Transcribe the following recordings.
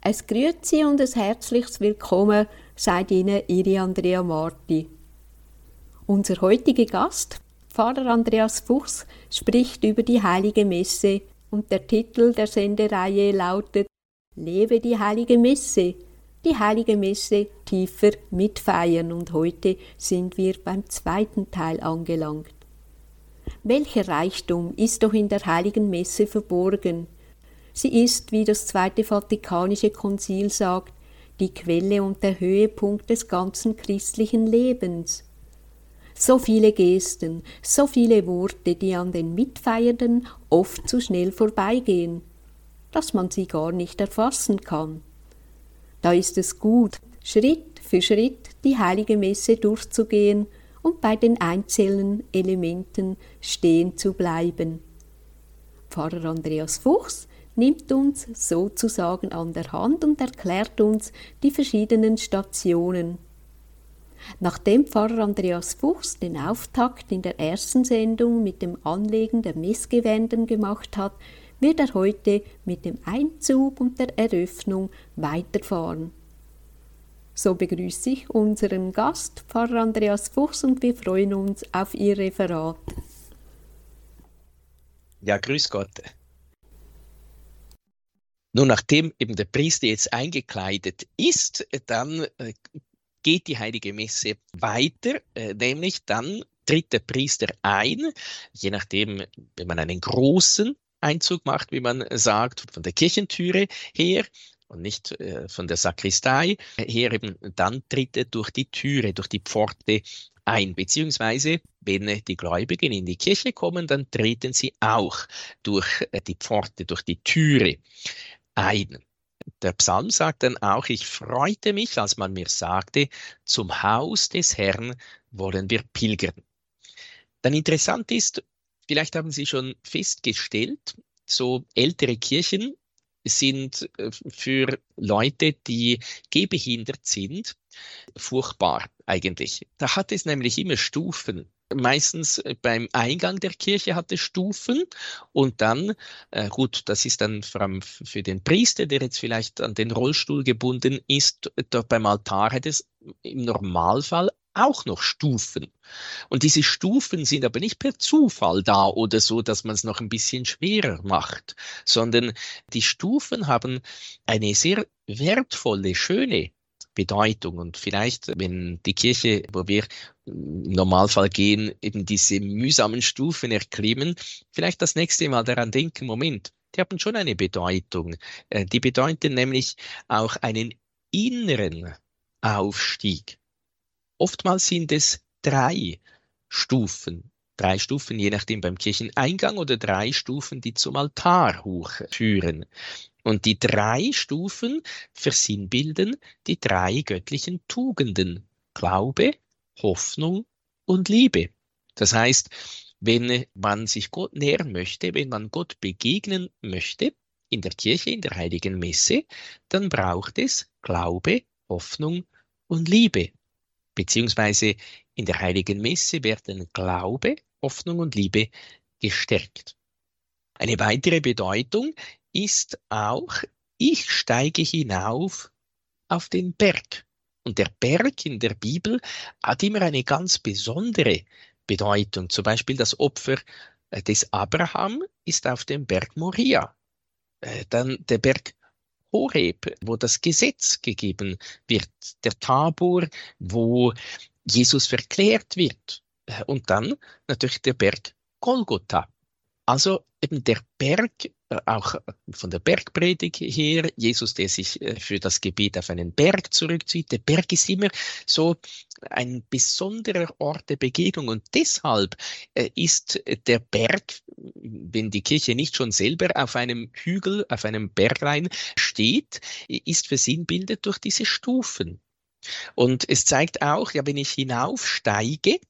Es Grüezi und ein herzliches Willkommen sagt Ihnen Ihre Andrea Marti. Unser heutiger Gast, Pfarrer Andreas Fuchs, spricht über die Heilige Messe und der Titel der Sendereihe lautet Lebe die Heilige Messe. Die Heilige Messe tiefer mitfeiern und heute sind wir beim zweiten Teil angelangt. Welcher Reichtum ist doch in der Heiligen Messe verborgen? Sie ist, wie das Zweite Vatikanische Konzil sagt, die Quelle und der Höhepunkt des ganzen christlichen Lebens. So viele Gesten, so viele Worte, die an den Mitfeiernden oft zu schnell vorbeigehen, dass man sie gar nicht erfassen kann. Da ist es gut, Schritt für Schritt die heilige Messe durchzugehen und bei den einzelnen Elementen stehen zu bleiben. Pfarrer Andreas Fuchs nimmt uns sozusagen an der Hand und erklärt uns die verschiedenen Stationen. Nachdem Pfarrer Andreas Fuchs den Auftakt in der ersten Sendung mit dem Anlegen der Missgewänden gemacht hat, wird er heute mit dem Einzug und der Eröffnung weiterfahren. So begrüße ich unseren Gast, Pfarrer Andreas Fuchs, und wir freuen uns auf Ihr Referat. Ja, grüß Gott. Nun, nachdem eben der Priester jetzt eingekleidet ist, dann äh, geht die heilige Messe weiter, äh, nämlich dann tritt der Priester ein, je nachdem, wenn man einen großen Einzug macht, wie man sagt, von der Kirchentüre her und nicht äh, von der Sakristei her, eben, dann tritt er durch die Türe, durch die Pforte ein, beziehungsweise wenn die Gläubigen in die Kirche kommen, dann treten sie auch durch die Pforte, durch die Türe ein. Der Psalm sagt dann auch, ich freute mich, als man mir sagte, zum Haus des Herrn wollen wir pilgern. Dann interessant ist, vielleicht haben Sie schon festgestellt, so ältere Kirchen sind äh, für Leute, die gehbehindert sind, furchtbar eigentlich. Da hat es nämlich immer Stufen meistens äh, beim Eingang der Kirche hat es Stufen und dann, äh, gut, das ist dann vor allem für den Priester, der jetzt vielleicht an den Rollstuhl gebunden ist, dort beim Altar hat es im Normalfall auch noch Stufen. Und diese Stufen sind aber nicht per Zufall da oder so, dass man es noch ein bisschen schwerer macht, sondern die Stufen haben eine sehr wertvolle, schöne Bedeutung. Und vielleicht, wenn die Kirche, wo wir im Normalfall gehen, eben diese mühsamen Stufen erklimmen, vielleicht das nächste Mal daran denken, Moment, die haben schon eine Bedeutung. Äh, die bedeuten nämlich auch einen inneren Aufstieg. Oftmals sind es drei Stufen, drei Stufen, je nachdem beim Kircheneingang oder drei Stufen, die zum Altar hochführen. Und die drei Stufen versinnbilden die drei göttlichen Tugenden. Glaube, Hoffnung und Liebe. Das heißt, wenn man sich Gott nähern möchte, wenn man Gott begegnen möchte, in der Kirche, in der heiligen Messe, dann braucht es Glaube, Hoffnung und Liebe. Beziehungsweise in der heiligen Messe werden Glaube, Hoffnung und Liebe gestärkt. Eine weitere Bedeutung ist auch, ich steige hinauf auf den Berg. Und der Berg in der Bibel hat immer eine ganz besondere Bedeutung. Zum Beispiel das Opfer äh, des Abraham ist auf dem Berg Moria. Äh, dann der Berg Horeb, wo das Gesetz gegeben wird. Der Tabor, wo Jesus verklärt wird. Äh, und dann natürlich der Berg Golgotha. Also eben der Berg, äh, auch von der Bergpredigt her, Jesus, der sich äh, für das Gebet auf einen Berg zurückzieht, der Berg ist immer so ein besonderer Ort der Begegnung und deshalb äh, ist der Berg, wenn die Kirche nicht schon selber auf einem Hügel, auf einem Bergrein steht, ist versinnbildet durch diese Stufen. Und es zeigt auch, ja, wenn ich hinaufsteige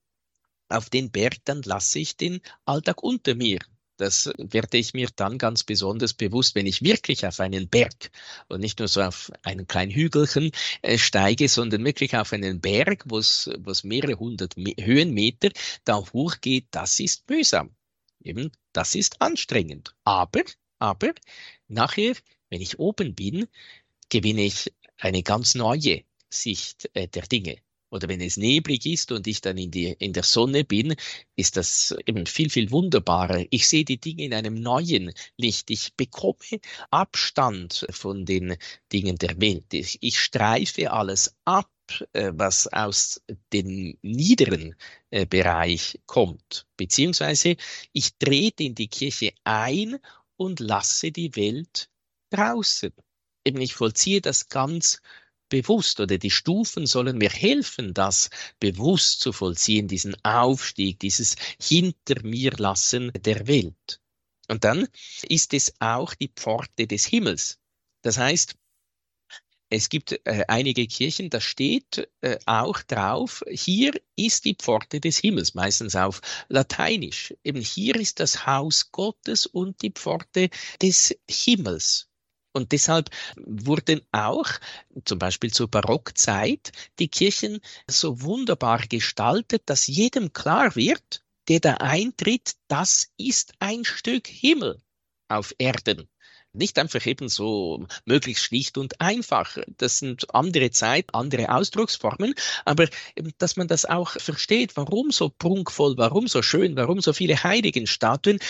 auf den Berg, dann lasse ich den Alltag unter mir. Das werde ich mir dann ganz besonders bewusst, wenn ich wirklich auf einen Berg und nicht nur so auf einen kleinen Hügelchen äh, steige, sondern wirklich auf einen Berg, wo es mehrere hundert Me Höhenmeter da hochgeht. Das ist mühsam. Eben, das ist anstrengend. Aber, aber, nachher, wenn ich oben bin, gewinne ich eine ganz neue Sicht äh, der Dinge. Oder wenn es neblig ist und ich dann in, die, in der Sonne bin, ist das eben viel, viel wunderbarer. Ich sehe die Dinge in einem neuen Licht. Ich bekomme Abstand von den Dingen der Welt. Ich, ich streife alles ab, äh, was aus dem niederen äh, Bereich kommt. Beziehungsweise ich trete in die Kirche ein und lasse die Welt draußen. Eben ich vollziehe das ganz bewusst oder die Stufen sollen mir helfen, das bewusst zu vollziehen, diesen Aufstieg, dieses Hinter mir lassen der Welt. Und dann ist es auch die Pforte des Himmels. Das heißt, es gibt äh, einige Kirchen, da steht äh, auch drauf, hier ist die Pforte des Himmels, meistens auf Lateinisch. Eben hier ist das Haus Gottes und die Pforte des Himmels. Und deshalb wurden auch, zum Beispiel zur Barockzeit, die Kirchen so wunderbar gestaltet, dass jedem klar wird, der da eintritt, das ist ein Stück Himmel auf Erden. Nicht einfach eben so möglichst schlicht und einfach. Das sind andere Zeit, andere Ausdrucksformen, aber dass man das auch versteht, warum so prunkvoll, warum so schön, warum so viele Heiligenstatuen,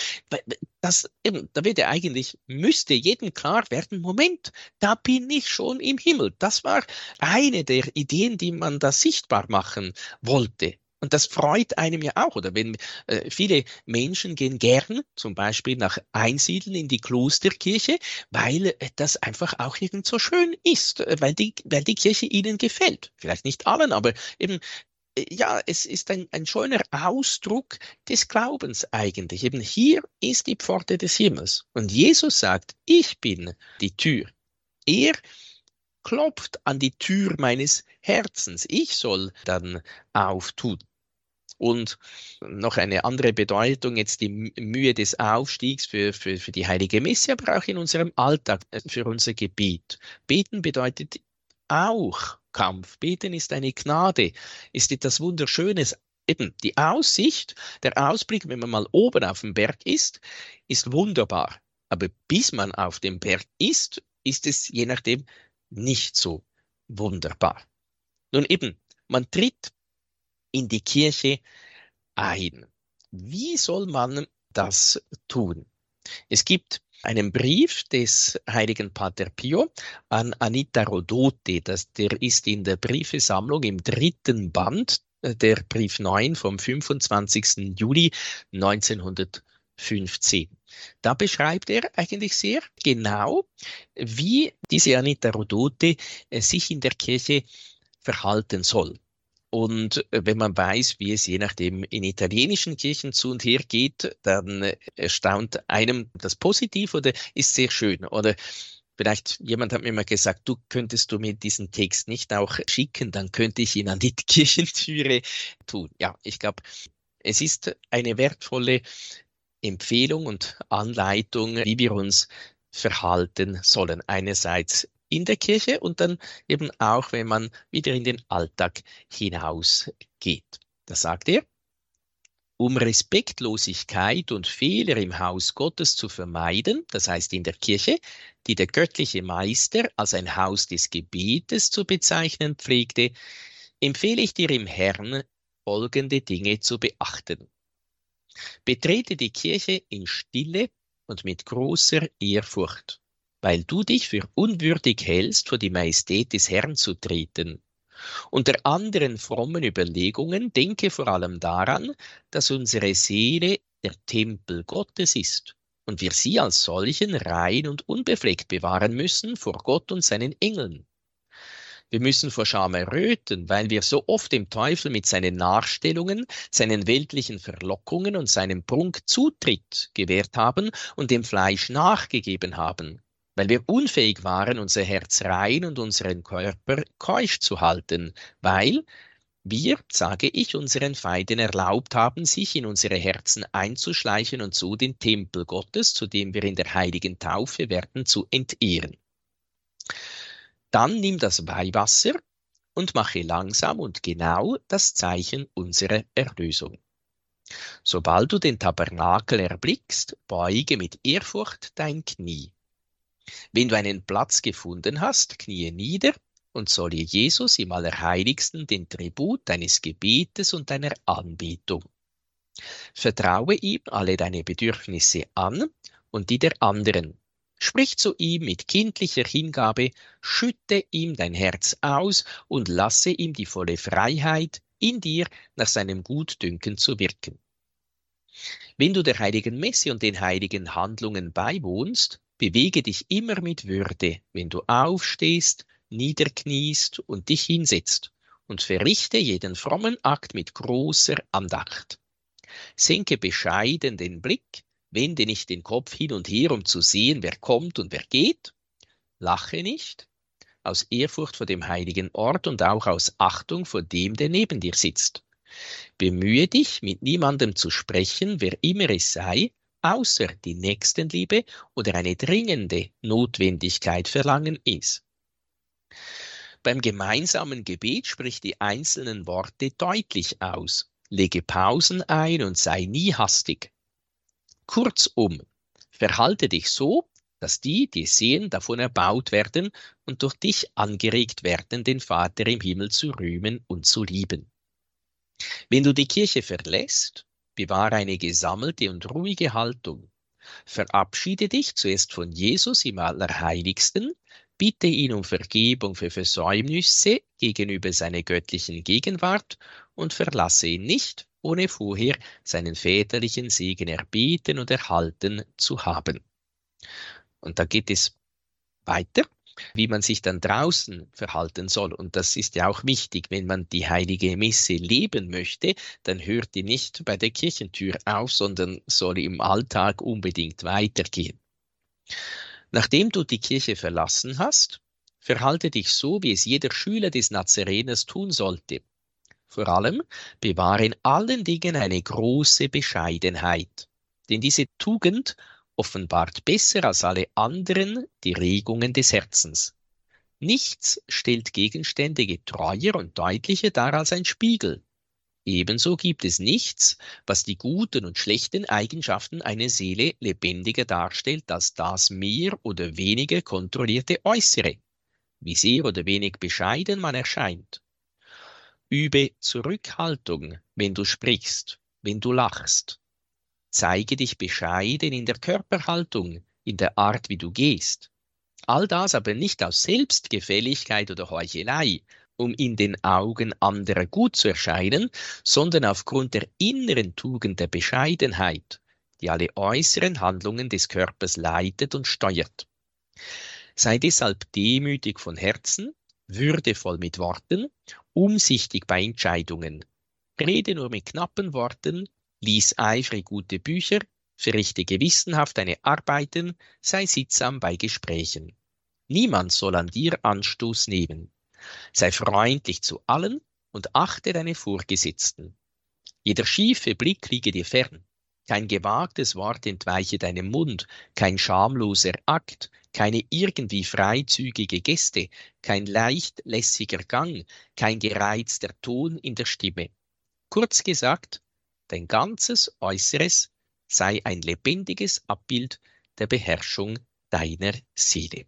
das eben, da wird ja eigentlich, müsste jedem klar werden, Moment, da bin ich schon im Himmel. Das war eine der Ideen, die man da sichtbar machen wollte. Und das freut einem ja auch, oder wenn äh, viele Menschen gehen gern zum Beispiel nach Einsiedeln in die Klosterkirche, weil äh, das einfach auch irgend so schön ist, äh, weil die, weil die Kirche ihnen gefällt. Vielleicht nicht allen, aber eben ja, es ist ein, ein schöner Ausdruck des Glaubens eigentlich. Eben hier ist die Pforte des Himmels. Und Jesus sagt, ich bin die Tür. Er klopft an die Tür meines Herzens. Ich soll dann auftun. Und noch eine andere Bedeutung, jetzt die Mühe des Aufstiegs für, für, für die heilige Messe, aber auch in unserem Alltag, äh, für unser Gebet. Beten bedeutet auch Kampf. Beten ist eine Gnade, ist etwas Wunderschönes. Eben die Aussicht, der Ausblick, wenn man mal oben auf dem Berg ist, ist wunderbar. Aber bis man auf dem Berg ist, ist es je nachdem nicht so wunderbar. Nun eben, man tritt in die Kirche ein. Wie soll man das tun? Es gibt einen Brief des heiligen Pater Pio an Anita Rodote. Das, der ist in der Briefesammlung im dritten Band, äh, der Brief 9 vom 25. Juli 1915. Da beschreibt er eigentlich sehr genau, wie diese Anita Rodote äh, sich in der Kirche verhalten soll. Und äh, wenn man weiß, wie es je nachdem in italienischen Kirchen zu und her geht, dann erstaunt einem das positiv oder ist sehr schön. Oder vielleicht jemand hat mir mal gesagt, du könntest du mir diesen Text nicht auch schicken, dann könnte ich ihn an die Kirchentüre tun. Ja, ich glaube, es ist eine wertvolle Empfehlung und Anleitung, wie wir uns verhalten sollen. Einerseits in der Kirche und dann eben auch, wenn man wieder in den Alltag hinausgeht. Da sagt er, um Respektlosigkeit und Fehler im Haus Gottes zu vermeiden, das heißt in der Kirche, die der göttliche Meister als ein Haus des Gebetes zu bezeichnen pflegte, empfehle ich dir im Herrn folgende Dinge zu beachten. Betrete die Kirche in Stille und mit großer Ehrfurcht weil du dich für unwürdig hältst, vor die Majestät des Herrn zu treten. Unter anderen frommen Überlegungen denke vor allem daran, dass unsere Seele der Tempel Gottes ist und wir sie als solchen rein und unbefleckt bewahren müssen vor Gott und seinen Engeln. Wir müssen vor Scham erröten, weil wir so oft dem Teufel mit seinen Nachstellungen, seinen weltlichen Verlockungen und seinem Prunk Zutritt gewährt haben und dem Fleisch nachgegeben haben weil wir unfähig waren, unser Herz rein und unseren Körper keusch zu halten, weil wir, sage ich, unseren Feinden erlaubt haben, sich in unsere Herzen einzuschleichen und so den Tempel Gottes, zu dem wir in der heiligen Taufe werden, zu entehren. Dann nimm das Weihwasser und mache langsam und genau das Zeichen unserer Erlösung. Sobald du den Tabernakel erblickst, beuge mit Ehrfurcht dein Knie. Wenn du einen Platz gefunden hast, kniee nieder und zolle Jesus im Allerheiligsten den Tribut deines Gebetes und deiner Anbetung. Vertraue ihm alle deine Bedürfnisse an und die der anderen. Sprich zu ihm mit kindlicher Hingabe, schütte ihm dein Herz aus und lasse ihm die volle Freiheit, in dir nach seinem Gutdünken zu wirken. Wenn du der heiligen Messe und den heiligen Handlungen beiwohnst, bewege dich immer mit Würde, wenn du aufstehst, niederkniest und dich hinsetzt, und verrichte jeden frommen Akt mit großer Andacht. Senke bescheiden den Blick, wende nicht den Kopf hin und her, um zu sehen, wer kommt und wer geht. Lache nicht, aus Ehrfurcht vor dem heiligen Ort und auch aus Achtung vor dem, der neben dir sitzt. Bemühe dich, mit niemandem zu sprechen, wer immer es sei, außer die Nächstenliebe oder eine dringende Notwendigkeit verlangen ist. Beim gemeinsamen Gebet sprich die einzelnen Worte deutlich aus, lege Pausen ein und sei nie hastig. Kurzum, verhalte dich so, dass die, die sehen, davon erbaut werden und durch dich angeregt werden, den Vater im Himmel zu rühmen und zu lieben. Wenn du die Kirche verlässt, bewahre eine gesammelte und ruhige Haltung. Verabschiede dich zuerst von Jesus im Allerheiligsten, bitte ihn um Vergebung für Versäumnisse gegenüber seiner göttlichen Gegenwart und verlasse ihn nicht, ohne vorher seinen väterlichen Segen erbeten und erhalten zu haben. Und da geht es weiter, wie man sich dann draußen verhalten soll. Und das ist ja auch wichtig, wenn man die heilige Messe leben möchte, dann hört die nicht bei der Kirchentür auf, sondern soll im Alltag unbedingt weitergehen. Nachdem du die Kirche verlassen hast, verhalte dich so, wie es jeder Schüler des Nazareners tun sollte. Vor allem bewahre in allen Dingen eine große Bescheidenheit, denn diese Tugend offenbart besser als alle anderen die Regungen des Herzens. Nichts stellt Gegenstände getreuer und deutlicher dar als ein Spiegel. Ebenso gibt es nichts, was die guten und schlechten Eigenschaften einer Seele lebendiger darstellt als das mehr oder weniger kontrollierte Äußere, wie sehr oder wenig bescheiden man erscheint. Übe Zurückhaltung, wenn du sprichst, wenn du lachst. Zeige dich bescheiden in der Körperhaltung, in der Art, wie du gehst. All das aber nicht aus Selbstgefälligkeit oder Heuchelei, um in den Augen anderer gut zu erscheinen, sondern aufgrund der inneren Tugend der Bescheidenheit, die alle äußeren Handlungen des Körpers leitet und steuert. Sei deshalb demütig von Herzen, würdevoll mit Worten umsichtig bei Entscheidungen. Rede nur mit knappen Worten, lies eifrig gute Bücher, verrichte gewissenhaft deine Arbeiten, sei sittsam bei Gesprächen. Niemand soll an dir Anstoß nehmen. Sei freundlich zu allen und achte deine Vorgesetzten. Jeder schiefe Blick liege dir fern. Kein gewagtes Wort entweiche deinem Mund, kein schamloser Akt, keine irgendwie freizügige Geste, kein leicht lässiger Gang, kein gereizter Ton in der Stimme. Kurz gesagt, dein ganzes Äußeres sei ein lebendiges Abbild der Beherrschung deiner Seele.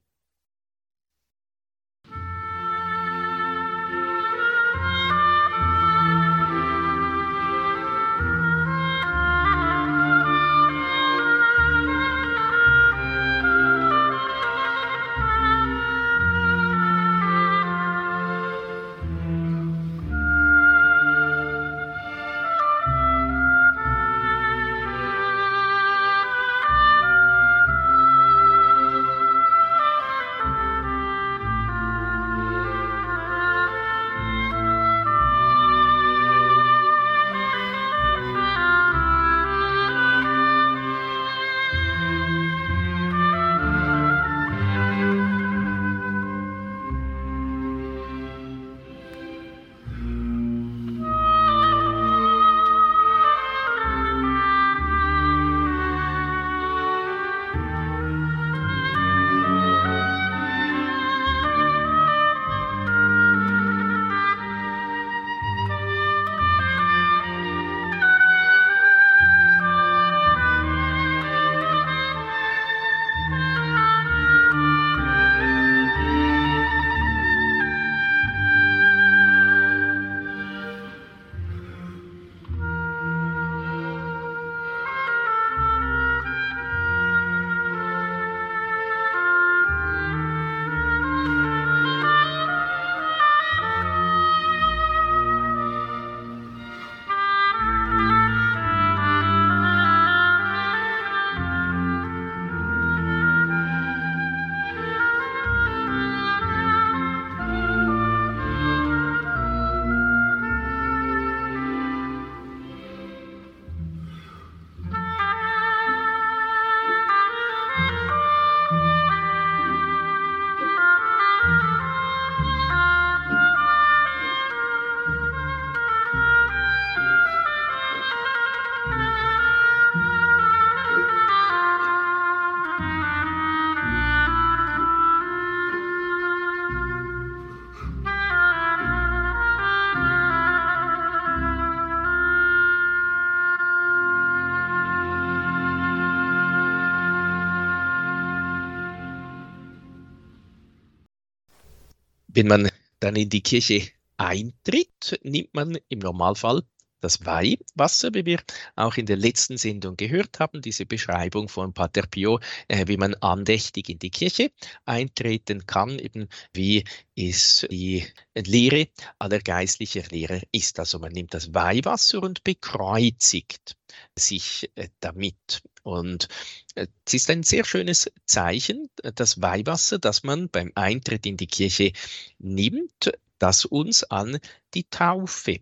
Wenn man dann in die Kirche eintritt, nimmt man im Normalfall das Weihwasser, wie wir auch in der letzten Sendung gehört haben, diese Beschreibung von Pater Pio, äh, wie man andächtig in die Kirche eintreten kann, eben wie es die Lehre aller geistlicher Lehrer ist. Also man nimmt das Weihwasser und bekreuzigt sich äh, damit. Und äh, es ist ein sehr schönes Zeichen, das Weihwasser, das man beim Eintritt in die Kirche nimmt, das uns an die Taufe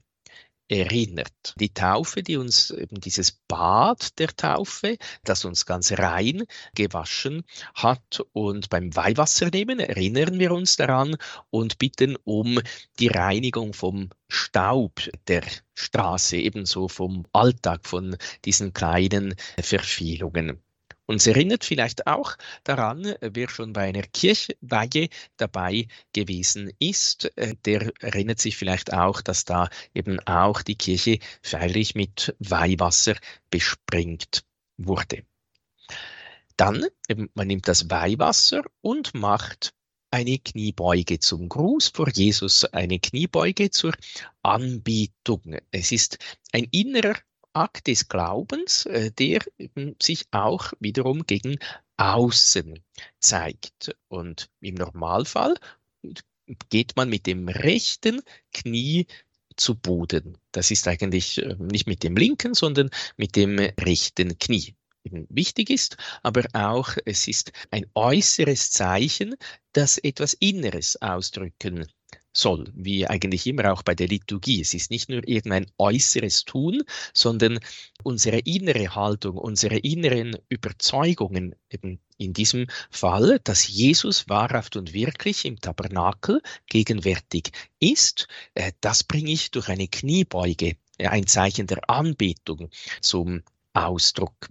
erinnert. Die Taufe, die uns eben dieses Bad der Taufe, das uns ganz rein gewaschen hat. Und beim Weihwasser nehmen erinnern wir uns daran und bitten um die Reinigung vom Staub der Straße, ebenso vom Alltag, von diesen kleinen Verfehlungen. Uns erinnert vielleicht auch daran, wer schon bei einer Kirchweihe dabei gewesen ist, äh, der erinnert sich vielleicht auch, dass da eben auch die Kirche feierlich mit Weihwasser bespringt wurde. Dann, man nimmt das Weihwasser und macht eine Kniebeuge zum Gruß vor Jesus, eine Kniebeuge zur Anbetung. Es ist ein innerer Akt des Glaubens, äh, der sich auch wiederum gegen außen zeigt. Und im Normalfall geht man mit dem rechten Knie zu Boden. Das ist eigentlich äh, nicht mit dem linken, sondern mit dem rechten Knie. Wichtig ist, aber auch es ist ein äußeres Zeichen, das etwas Inneres ausdrücken soll, wie eigentlich immer auch bei der Liturgie. Es ist nicht nur irgendein äußeres Tun, sondern unsere innere Haltung, unsere inneren Überzeugungen, eben in diesem Fall, dass Jesus wahrhaft und wirklich im Tabernakel gegenwärtig ist, äh, das bringe ich durch eine Kniebeuge, ein Zeichen der Anbetung zum Ausdruck.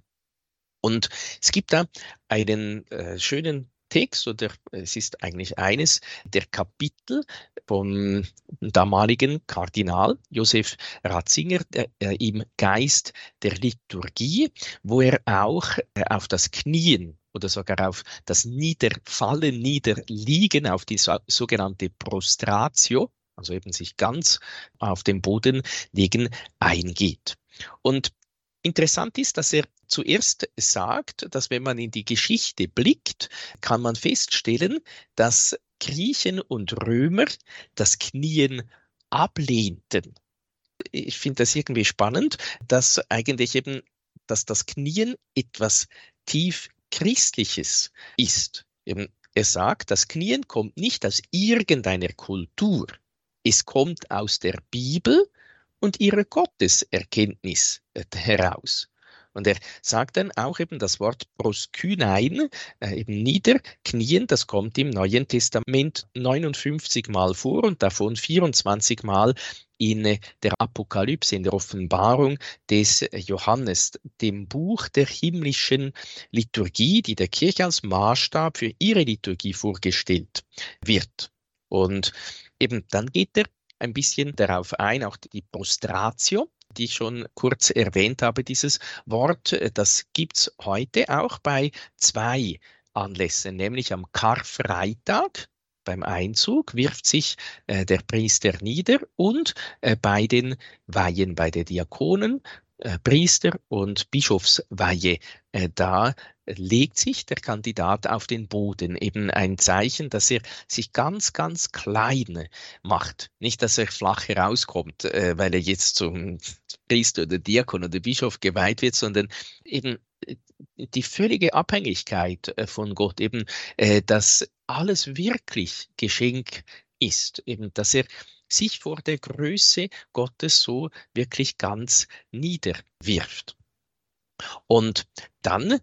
Und es gibt da einen äh, schönen Text oder es ist eigentlich eines der Kapitel vom damaligen Kardinal Josef Ratzinger der, äh, im Geist der Liturgie, wo er auch äh, auf das Knien oder sogar auf das Niederfallen, Niederliegen, auf die so, sogenannte Prostratio, also eben sich ganz auf den Boden legen, eingeht. Und Interessant ist, dass er zuerst sagt, dass wenn man in die Geschichte blickt, kann man feststellen, dass Griechen und Römer das Knien ablehnten. Ich finde das irgendwie spannend, dass eigentlich eben, dass das Knien etwas tief Christliches ist. Er sagt, das Knien kommt nicht aus irgendeiner Kultur. Es kommt aus der Bibel und ihrer Gotteserkenntnis äh, heraus. Und er sagt dann auch eben das Wort proskynein, äh, eben niederknien, das kommt im Neuen Testament 59 Mal vor und davon 24 Mal in äh, der Apokalypse, in der Offenbarung des Johannes, dem Buch der himmlischen Liturgie, die der Kirche als Maßstab für ihre Liturgie vorgestellt wird. Und eben dann geht er ein bisschen darauf ein, auch die Prostratio, die ich schon kurz erwähnt habe, dieses Wort, das gibt es heute auch bei zwei Anlässen, nämlich am Karfreitag, beim Einzug wirft sich äh, der Priester nieder und äh, bei den Weihen, bei den Diakonen, äh, Priester und Bischofsweihe, äh, da legt sich der Kandidat auf den Boden, eben ein Zeichen, dass er sich ganz, ganz klein macht. Nicht, dass er flach herauskommt, äh, weil er jetzt zum Priester oder Diakon oder Bischof geweiht wird, sondern eben äh, die völlige Abhängigkeit äh, von Gott, eben, äh, dass alles wirklich Geschenk ist, eben, dass er sich vor der Größe Gottes so wirklich ganz niederwirft. Und dann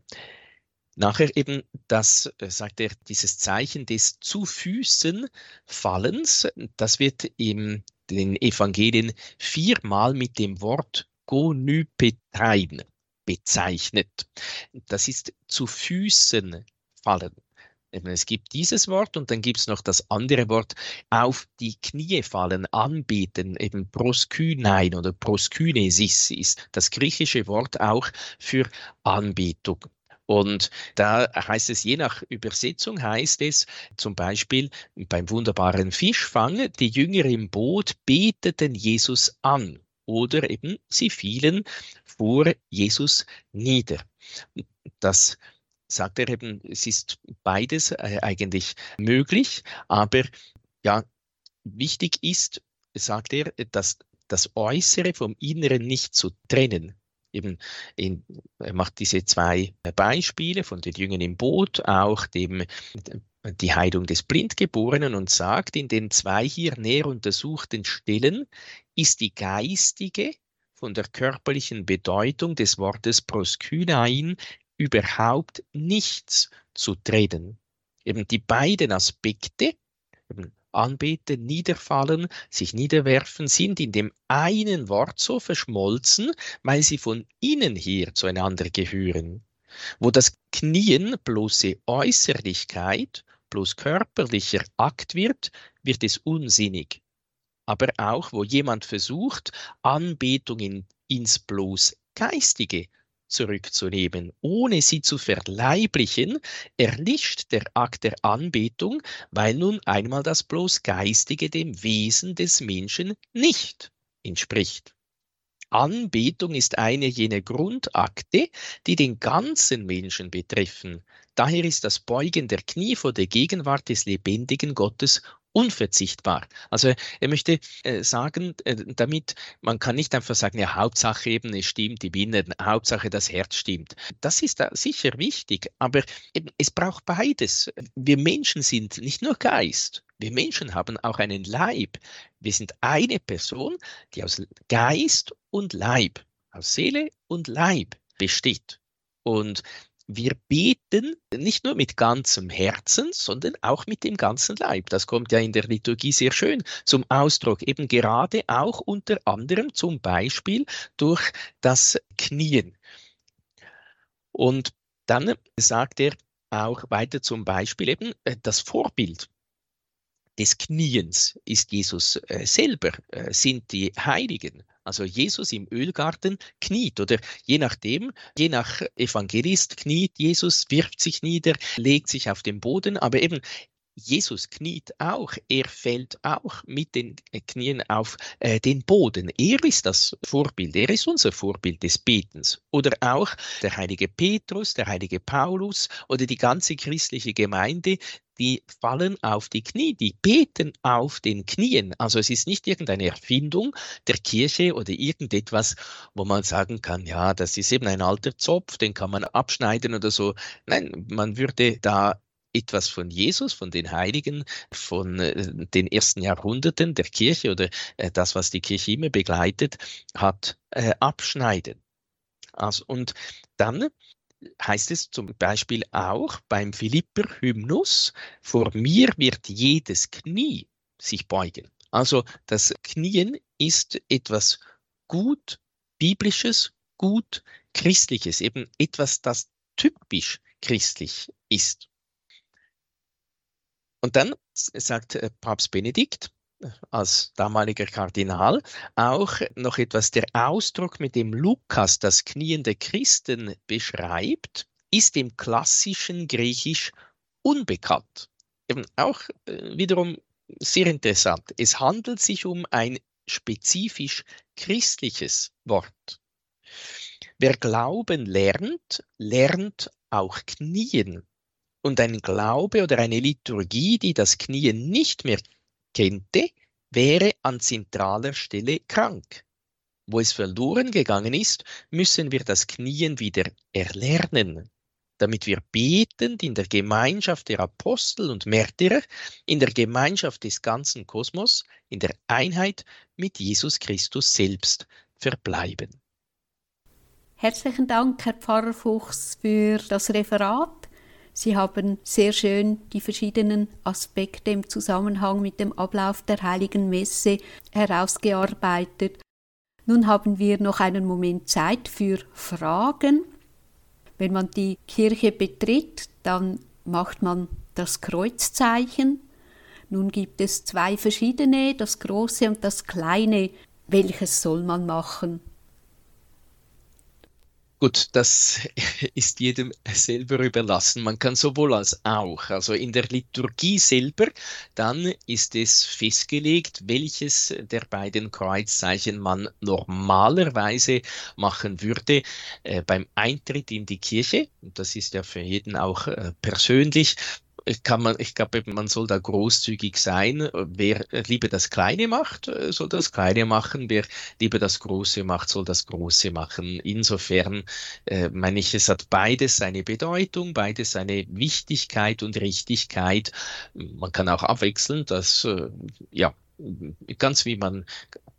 Nachher eben das, äh, sagt er, dieses Zeichen des zu Füßen Fallens, das wird in den Evangelien viermal mit dem Wort Gonypetein bezeichnet. Das ist zu Füßen fallen. Es gibt dieses Wort und dann gibt es noch das andere Wort, auf die Knie fallen, anbeten, eben proskynein oder proskynesis ist das griechische Wort auch für Anbetung. Und da heißt es, je nach Übersetzung heißt es zum Beispiel beim wunderbaren Fischfang, die Jünger im Boot beteten Jesus an oder eben sie fielen vor Jesus nieder. Das sagt er eben, es ist beides äh, eigentlich möglich, aber ja, wichtig ist, sagt er, dass das Äußere vom Inneren nicht zu trennen. Eben in, er macht diese zwei Beispiele von den Jüngern im Boot, auch dem die Heilung des Blindgeborenen und sagt, in den zwei hier näher untersuchten Stellen ist die geistige von der körperlichen Bedeutung des Wortes proskynein überhaupt nichts zu trennen. Eben die beiden Aspekte, eben Anbeten, niederfallen, sich niederwerfen, sind in dem einen Wort so verschmolzen, weil sie von innen her zueinander gehören. Wo das Knien bloße Äußerlichkeit, bloß körperlicher Akt wird, wird es unsinnig. Aber auch, wo jemand versucht, Anbetung in, ins bloß Geistige zurückzunehmen, ohne sie zu verleiblichen, erlischt der Akt der Anbetung, weil nun einmal das bloß Geistige dem Wesen des Menschen nicht entspricht. Anbetung ist eine jener Grundakte, die den ganzen Menschen betreffen. Daher ist das Beugen der Knie vor der Gegenwart des lebendigen Gottes unverzichtbar. Also er möchte äh, sagen, äh, damit man kann nicht einfach sagen, ja, Hauptsache eben, es stimmt, die Binnen, Hauptsache das Herz stimmt. Das ist da sicher wichtig, aber eben, es braucht beides. Wir Menschen sind nicht nur Geist, wir Menschen haben auch einen Leib. Wir sind eine Person, die aus Geist und Leib, aus Seele und Leib besteht. Und wir beten nicht nur mit ganzem Herzen, sondern auch mit dem ganzen Leib. Das kommt ja in der Liturgie sehr schön zum Ausdruck, eben gerade auch unter anderem zum Beispiel durch das Knien. Und dann sagt er auch weiter zum Beispiel eben äh, das Vorbild des Kniens ist Jesus äh, selber, äh, sind die Heiligen. Also Jesus im Ölgarten kniet oder je nachdem, je nach Evangelist kniet Jesus, wirft sich nieder, legt sich auf den Boden, aber eben Jesus kniet auch, er fällt auch mit den Knien auf äh, den Boden. Er ist das Vorbild, er ist unser Vorbild des Betens. Oder auch der heilige Petrus, der heilige Paulus oder die ganze christliche Gemeinde, die fallen auf die Knie, die beten auf den Knien. Also es ist nicht irgendeine Erfindung der Kirche oder irgendetwas, wo man sagen kann, ja, das ist eben ein alter Zopf, den kann man abschneiden oder so. Nein, man würde da etwas von Jesus, von den Heiligen, von äh, den ersten Jahrhunderten der Kirche oder äh, das, was die Kirche immer begleitet hat, äh, abschneiden. Also, und dann heißt es zum Beispiel auch beim Philipper-Hymnus, vor mir wird jedes Knie sich beugen. Also das Knien ist etwas gut biblisches, gut christliches, eben etwas, das typisch christlich ist. Und dann sagt äh, Papst Benedikt, als damaliger Kardinal auch noch etwas, der Ausdruck, mit dem Lukas das Knien der Christen beschreibt, ist im klassischen Griechisch unbekannt. Eben auch äh, wiederum sehr interessant. Es handelt sich um ein spezifisch christliches Wort. Wer Glauben lernt, lernt auch Knien. Und ein Glaube oder eine Liturgie, die das Knien nicht mehr Kente wäre an zentraler Stelle krank. Wo es verloren gegangen ist, müssen wir das Knien wieder erlernen, damit wir betend in der Gemeinschaft der Apostel und Märtyrer, in der Gemeinschaft des ganzen Kosmos, in der Einheit mit Jesus Christus selbst verbleiben. Herzlichen Dank, Herr Pfarrer Fuchs, für das Referat. Sie haben sehr schön die verschiedenen Aspekte im Zusammenhang mit dem Ablauf der heiligen Messe herausgearbeitet. Nun haben wir noch einen Moment Zeit für Fragen. Wenn man die Kirche betritt, dann macht man das Kreuzzeichen. Nun gibt es zwei verschiedene, das große und das kleine. Welches soll man machen? Gut, das ist jedem selber überlassen. Man kann sowohl als auch. Also in der Liturgie selber, dann ist es festgelegt, welches der beiden Kreuzzeichen man normalerweise machen würde äh, beim Eintritt in die Kirche. Und das ist ja für jeden auch äh, persönlich kann man, ich glaube, man soll da großzügig sein. Wer lieber das Kleine macht, soll das Kleine machen. Wer lieber das Große macht, soll das Große machen. Insofern äh, meine ich, es hat beides seine Bedeutung, beides seine Wichtigkeit und Richtigkeit. Man kann auch abwechseln, dass äh, ja ganz wie man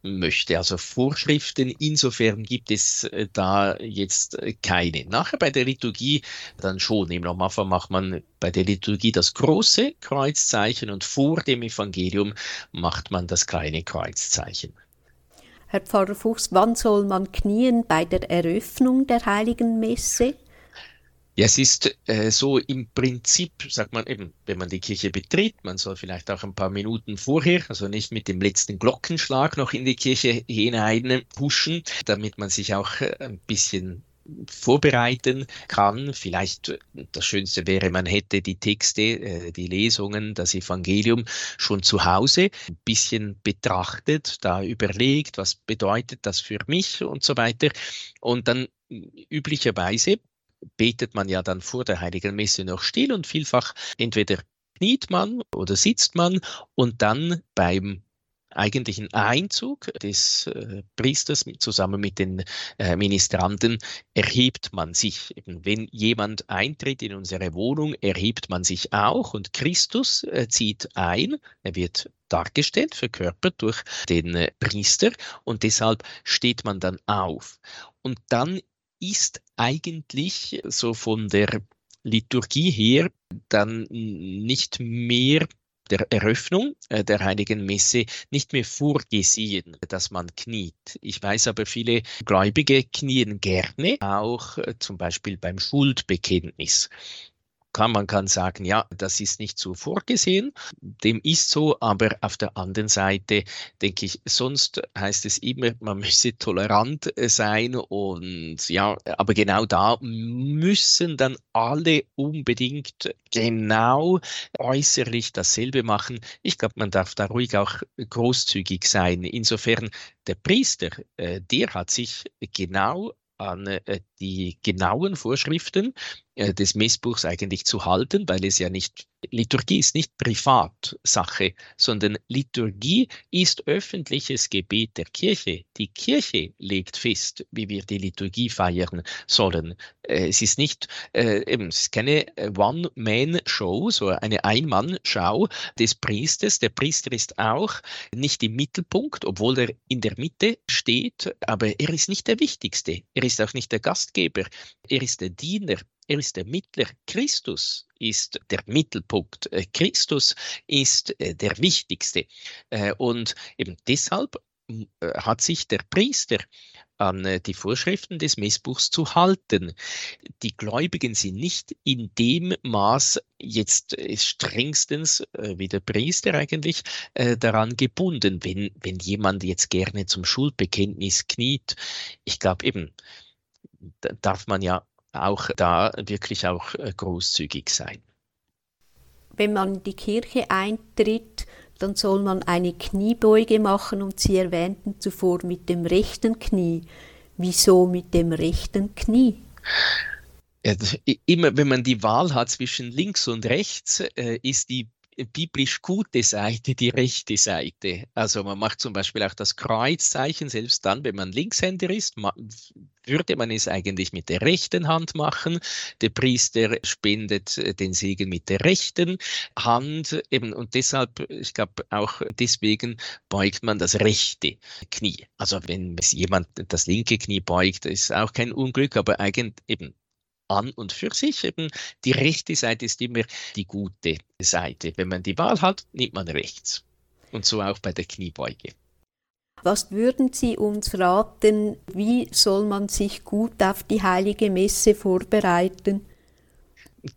möchte. Also Vorschriften, insofern gibt es äh, da jetzt äh, keine. Nachher bei der Liturgie dann schon. Im Normalfall macht man bei der Liturgie das große Kreuzzeichen und vor dem Evangelium macht man das kleine Kreuzzeichen. Herr Pfarrer Fuchs, wann soll man knien bei der Eröffnung der heiligen Messe? Ja, es ist äh, so im Prinzip, sagt man eben, wenn man die Kirche betritt, man soll vielleicht auch ein paar Minuten vorher, also nicht mit dem letzten Glockenschlag noch in die Kirche hinein huschen, damit man sich auch äh, ein bisschen vorbereiten kann. Vielleicht das Schönste wäre, man hätte die Texte, äh, die Lesungen, das Evangelium schon zu Hause ein bisschen betrachtet, da überlegt, was bedeutet das für mich und so weiter. Und dann üblicherweise betet man ja dann vor der Heiligen Messe noch still und vielfach entweder kniet man oder sitzt man und dann beim eigentlichen Einzug des äh, Priesters zusammen mit den äh, Ministranten erhebt man sich. Wenn jemand eintritt in unsere Wohnung, erhebt man sich auch und Christus äh, zieht ein. Er wird dargestellt, verkörpert durch den äh, Priester und deshalb steht man dann auf. Und dann ist eigentlich so von der Liturgie her dann nicht mehr der Eröffnung äh, der Heiligen Messe nicht mehr vorgesehen, dass man kniet. Ich weiß aber, viele Gläubige knien gerne, auch äh, zum Beispiel beim Schuldbekenntnis kann, man kann sagen, ja, das ist nicht so vorgesehen, dem ist so, aber auf der anderen Seite denke ich, sonst heißt es immer, man müsse tolerant sein und ja, aber genau da müssen dann alle unbedingt genau äußerlich dasselbe machen. Ich glaube, man darf da ruhig auch großzügig sein. Insofern der Priester, äh, der hat sich genau an äh, die genauen Vorschriften äh, des Messbuchs eigentlich zu halten, weil es ja nicht, Liturgie ist nicht Privatsache, sondern Liturgie ist öffentliches Gebet der Kirche. Die Kirche legt fest, wie wir die Liturgie feiern sollen. Äh, es ist nicht, eben, es ist keine One-Man-Show, so eine Ein-Mann-Schau des Priesters. Der Priester ist auch nicht im Mittelpunkt, obwohl er in der Mitte steht, aber er ist nicht der Wichtigste. Er ist auch nicht der Gast Gastgeber, er ist der Diener, er ist der Mittler. Christus ist der Mittelpunkt. Äh, Christus ist äh, der Wichtigste. Äh, und eben deshalb hat sich der Priester an die Vorschriften des Messbuchs zu halten. Die Gläubigen sind nicht in dem Maß jetzt strengstens wie der Priester eigentlich daran gebunden, wenn, wenn jemand jetzt gerne zum Schuldbekenntnis kniet. Ich glaube eben, darf man ja auch da wirklich auch äh, großzügig sein. Wenn man in die Kirche eintritt, dann soll man eine Kniebeuge machen und Sie erwähnten zuvor mit dem rechten Knie. Wieso mit dem rechten Knie? Ja, immer wenn man die Wahl hat zwischen links und rechts, äh, ist die biblisch gute Seite die rechte Seite. Also man macht zum Beispiel auch das Kreuzzeichen, selbst dann, wenn man Linkshänder ist, würde man es eigentlich mit der rechten Hand machen. Der Priester spendet äh, den Segen mit der rechten Hand. Eben, und deshalb, ich glaube, auch deswegen beugt man das rechte Knie. Also wenn jemand das linke Knie beugt, ist auch kein Unglück, aber eigentlich eben an und für sich. Eben die rechte Seite ist immer die gute Seite. Wenn man die Wahl hat, nimmt man rechts. Und so auch bei der Kniebeuge. Was würden Sie uns raten, wie soll man sich gut auf die heilige Messe vorbereiten?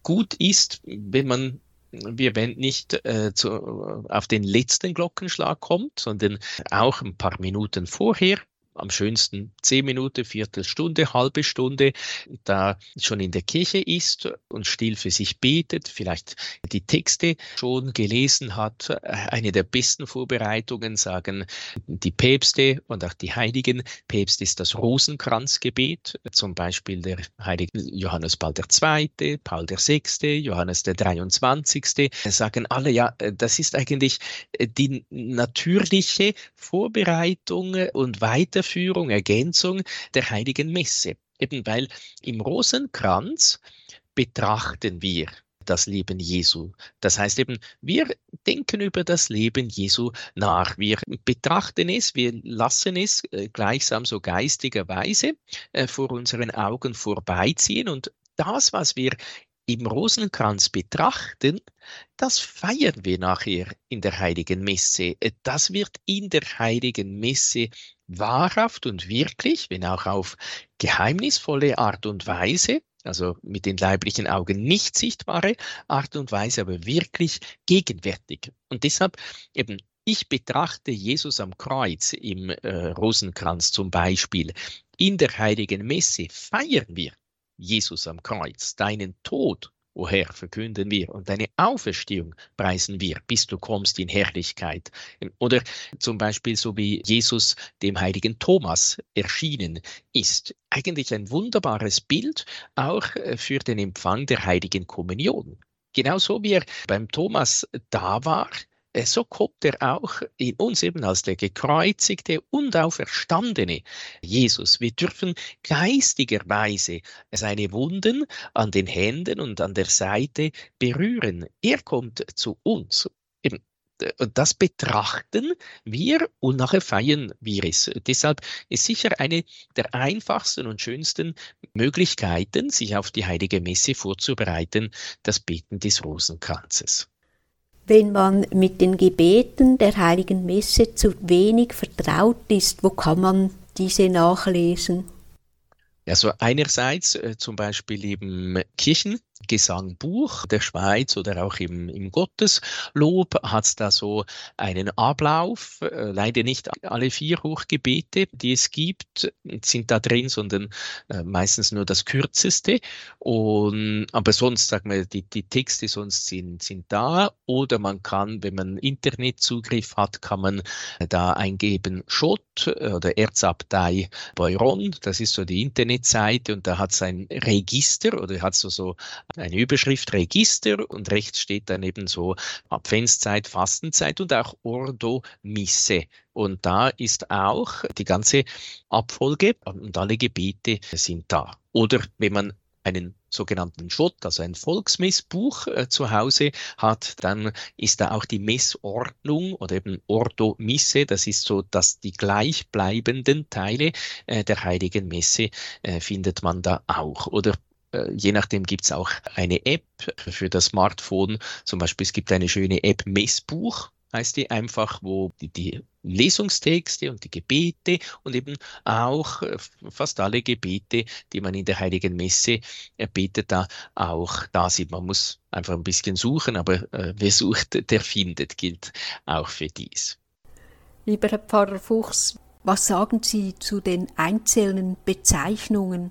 Gut ist, wenn man wir wenn nicht äh, zu, auf den letzten Glockenschlag kommt, sondern auch ein paar Minuten vorher am schönsten zehn Minuten, Viertelstunde, halbe Stunde, da schon in der Kirche ist und still für sich betet, vielleicht die Texte schon gelesen hat. Eine der besten Vorbereitungen sagen die Päpste und auch die Heiligen. Päpst ist das Rosenkranzgebet, zum Beispiel der heilige Johannes Paul II., Paul VI., Johannes der 23. Sagen alle, ja, das ist eigentlich die natürliche Vorbereitung und Weiterführung, Ergänzung der heiligen Messe. Eben weil im Rosenkranz betrachten wir das Leben Jesu. Das heißt eben, wir denken über das Leben Jesu nach. Wir betrachten es, wir lassen es äh, gleichsam so geistigerweise äh, vor unseren Augen vorbeiziehen und das, was wir im Rosenkranz betrachten, das feiern wir nachher in der heiligen Messe. Das wird in der heiligen Messe wahrhaft und wirklich, wenn auch auf geheimnisvolle Art und Weise, also mit den leiblichen Augen nicht sichtbare Art und Weise, aber wirklich gegenwärtig. Und deshalb eben ich betrachte Jesus am Kreuz im äh, Rosenkranz zum Beispiel. In der heiligen Messe feiern wir Jesus am Kreuz, deinen Tod, o Herr, verkünden wir und deine Auferstehung preisen wir, bis du kommst in Herrlichkeit. Oder zum Beispiel so wie Jesus dem heiligen Thomas erschienen ist. Eigentlich ein wunderbares Bild auch äh, für den Empfang der heiligen Kommunion. Genauso wie er beim Thomas da war, so kommt er auch in uns eben als der gekreuzigte und auferstandene Jesus. Wir dürfen geistigerweise seine Wunden an den Händen und an der Seite berühren. Er kommt zu uns. Eben, und das betrachten wir und nachher feiern wir es. Deshalb ist sicher eine der einfachsten und schönsten Möglichkeiten, sich auf die heilige Messe vorzubereiten, das Beten des Rosenkranzes. Wenn man mit den Gebeten der heiligen Messe zu wenig vertraut ist, wo kann man diese nachlesen? Also einerseits äh, zum Beispiel im Kirchengesangbuch der Schweiz oder auch im, im Gotteslob hat es da so einen Ablauf. Äh, leider nicht alle vier Hochgebete, die es gibt, sind da drin, sondern äh, meistens nur das kürzeste. Und, aber sonst, sagen wir, die, die Texte sonst sind, sind da. Oder man kann, wenn man Internetzugriff hat, kann man da eingeben Schott oder Erzabtei Beuron. Das ist so die Internet Internetseite und da hat es ein Register oder hat so, so eine Überschrift Register und rechts steht dann eben so Adventszeit, Fastenzeit und auch Ordo Misse. Und da ist auch die ganze Abfolge und alle Gebete sind da. Oder wenn man einen sogenannten Schott, also ein Volksmessbuch äh, zu Hause hat, dann ist da auch die Messordnung oder eben Ordo Misse, das ist so, dass die gleichbleibenden Teile äh, der heiligen Messe äh, findet man da auch. Oder je nachdem gibt es auch eine App für das Smartphone. Zum Beispiel es gibt eine schöne App Messbuch heißt die einfach, wo die, die Lesungstexte und die Gebete und eben auch äh, fast alle Gebete, die man in der Heiligen Messe betet, da auch da sind. Man muss einfach ein bisschen suchen, aber äh, wer sucht, der findet, gilt auch für dies. Lieber Herr Pfarrer Fuchs, was sagen Sie zu den einzelnen Bezeichnungen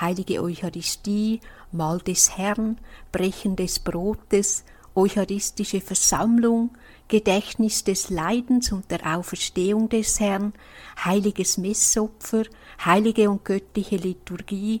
Heilige Eucharistie, Mahl des Herrn, Brechen des Brotes, Eucharistische Versammlung, Gedächtnis des Leidens und der Auferstehung des Herrn, heiliges Messopfer, heilige und göttliche Liturgie.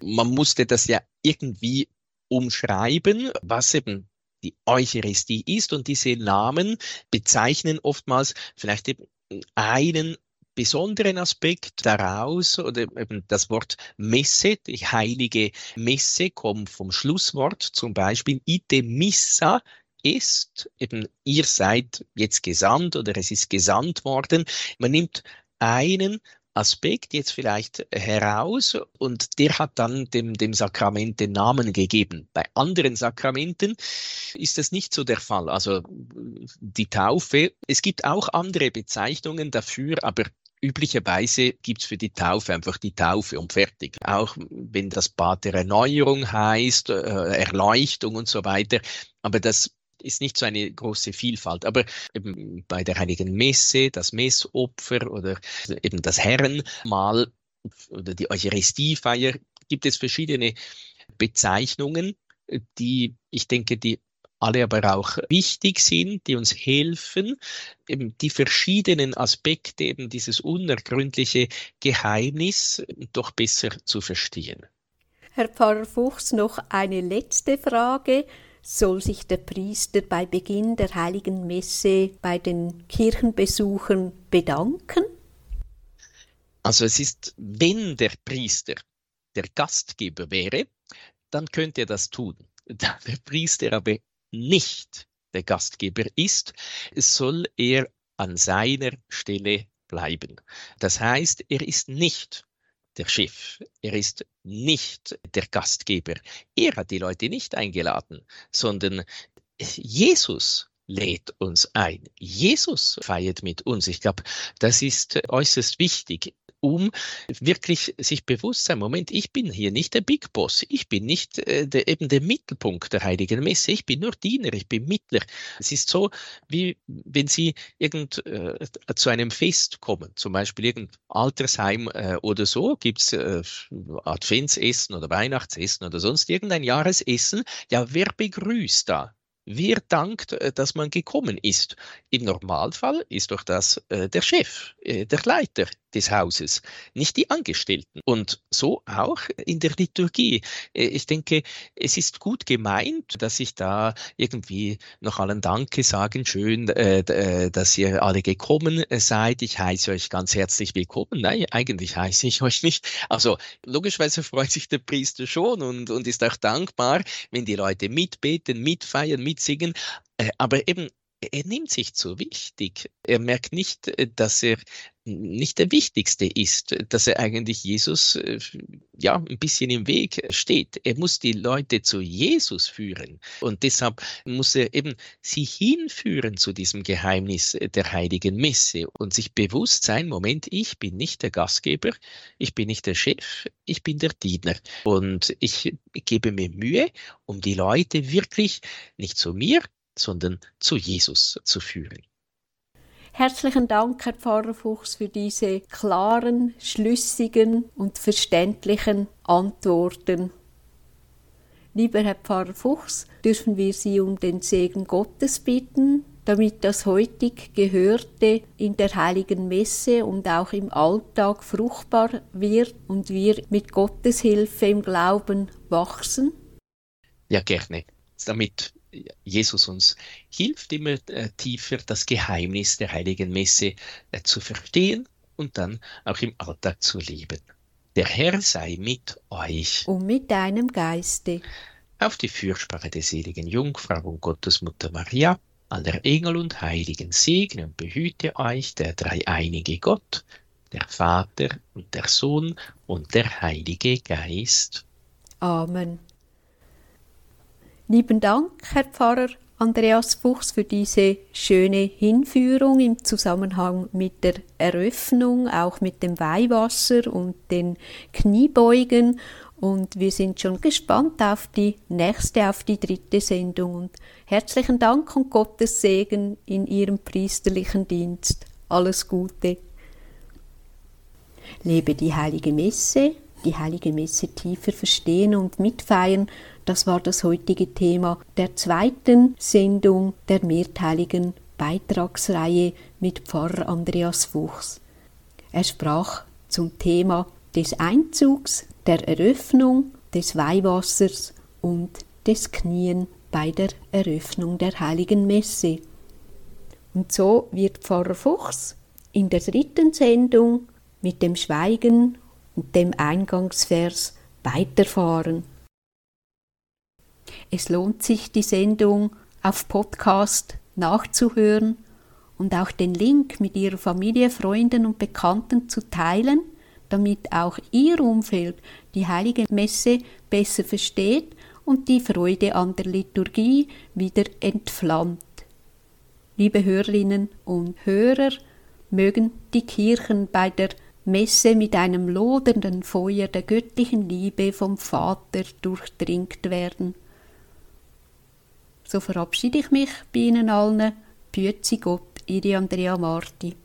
Man musste das ja irgendwie umschreiben, was eben die Eucharistie ist und diese Namen bezeichnen oftmals vielleicht eben einen besonderen Aspekt daraus oder eben das Wort Messe, die heilige Messe kommt vom Schlusswort zum Beispiel ite missa ist, eben ihr seid jetzt gesandt oder es ist gesandt worden. Man nimmt einen Aspekt jetzt vielleicht heraus und der hat dann dem, dem Sakrament den Namen gegeben. Bei anderen Sakramenten ist das nicht so der Fall. Also die Taufe, es gibt auch andere Bezeichnungen dafür, aber üblicherweise gibt's für die Taufe einfach die Taufe und fertig. Auch wenn das Bad der Erneuerung heißt, äh, Erleuchtung und so weiter. Aber das ist nicht so eine große Vielfalt. Aber eben bei der Heiligen Messe, das Messopfer oder eben das Herrenmahl oder die Eucharistiefeier gibt es verschiedene Bezeichnungen, die ich denke, die alle aber auch wichtig sind, die uns helfen, eben die verschiedenen Aspekte, eben dieses unergründliche Geheimnis doch besser zu verstehen. Herr Pfarrer Fuchs, noch eine letzte Frage. Soll sich der Priester bei Beginn der heiligen Messe bei den Kirchenbesuchern bedanken? Also es ist, wenn der Priester der Gastgeber wäre, dann könnte er das tun. Da der Priester aber nicht der Gastgeber ist, soll er an seiner Stelle bleiben. Das heißt, er ist nicht der Chef, er ist nicht der Gastgeber. Er hat die Leute nicht eingeladen, sondern Jesus lädt uns ein. Jesus feiert mit uns. Ich glaube, das ist äußerst wichtig um wirklich sich bewusst sein, Moment, ich bin hier nicht der Big Boss, ich bin nicht äh, der, eben der Mittelpunkt der Heiligen Messe, ich bin nur Diener, ich bin Mittler. Es ist so, wie wenn Sie irgend äh, zu einem Fest kommen, zum Beispiel irgendein Altersheim äh, oder so, gibt's äh, Adventsessen oder Weihnachtsessen oder sonst irgendein Jahresessen. Ja, wer begrüßt da? Wer dankt, äh, dass man gekommen ist? Im Normalfall ist doch das äh, der Chef, äh, der Leiter des Hauses, nicht die Angestellten. Und so auch in der Liturgie. Äh, ich denke, es ist gut gemeint, dass ich da irgendwie noch allen Danke sagen, schön, äh, äh, dass ihr alle gekommen seid. Ich heiße euch ganz herzlich willkommen. Nein, eigentlich heiße ich euch nicht. Also logischerweise freut sich der Priester schon und, und ist auch dankbar, wenn die Leute mitbeten, mitfeiern, mitsingen. Aber eben er nimmt sich zu wichtig. Er merkt nicht, äh, dass er nicht der Wichtigste ist, dass er eigentlich Jesus äh, ja ein bisschen im Weg steht. Er muss die Leute zu Jesus führen und deshalb muss er eben sie hinführen zu diesem Geheimnis der heiligen Messe und sich bewusst sein, Moment, ich bin nicht der Gastgeber, ich bin nicht der Chef, ich bin der Diener und ich gebe mir Mühe, um die Leute wirklich nicht zu mir, sondern zu Jesus zu führen. Herzlichen Dank, Herr Pfarrer Fuchs, für diese klaren, schlüssigen und verständlichen Antworten. Lieber Herr Pfarrer Fuchs, dürfen wir Sie um den Segen Gottes bitten, damit das heutig Gehörte in der heiligen Messe und auch im Alltag fruchtbar wird und wir mit Gottes Hilfe im Glauben wachsen? Ja, gerne. Damit Jesus uns hilft, immer äh, tiefer das Geheimnis der heiligen Messe äh, zu verstehen und dann auch im Alltag zu leben. Der Herr sei mit euch. Und mit deinem Geiste. Auf die Fürsprache der seligen Jungfrau und Gottesmutter Maria, aller Engel und Heiligen segne und behüte euch der dreieinige Gott, der Vater und der Sohn und der Heilige Geist. Amen. Lieben Dank, Herr Pfarrer Andreas Fuchs, für diese schöne Hinführung im Zusammenhang mit der Eröffnung, auch mit dem Weihwasser und den Kniebeugen. Und wir sind schon gespannt auf die nächste, auf die dritte Sendung. Und herzlichen Dank und Gottes Segen in Ihrem priesterlichen Dienst. Alles Gute. Lebe die heilige Messe, die heilige Messe tiefer verstehen und mitfeiern das war das heutige Thema der zweiten Sendung der mehrteiligen Beitragsreihe mit Pfarrer Andreas Fuchs. Er sprach zum Thema des Einzugs, der Eröffnung, des Weihwassers und des Knien bei der Eröffnung der heiligen Messe. Und so wird Pfarrer Fuchs in der dritten Sendung mit dem Schweigen und dem Eingangsvers weiterfahren. Es lohnt sich, die Sendung auf Podcast nachzuhören und auch den Link mit Ihrer Familie, Freunden und Bekannten zu teilen, damit auch Ihr Umfeld die heilige Messe besser versteht und die Freude an der Liturgie wieder entflammt. Liebe Hörerinnen und Hörer, mögen die Kirchen bei der Messe mit einem lodernden Feuer der göttlichen Liebe vom Vater durchdringt werden So verabschiede ich mich bei Ihnen allen. Büezi Gott, Ihre Andrea Marti.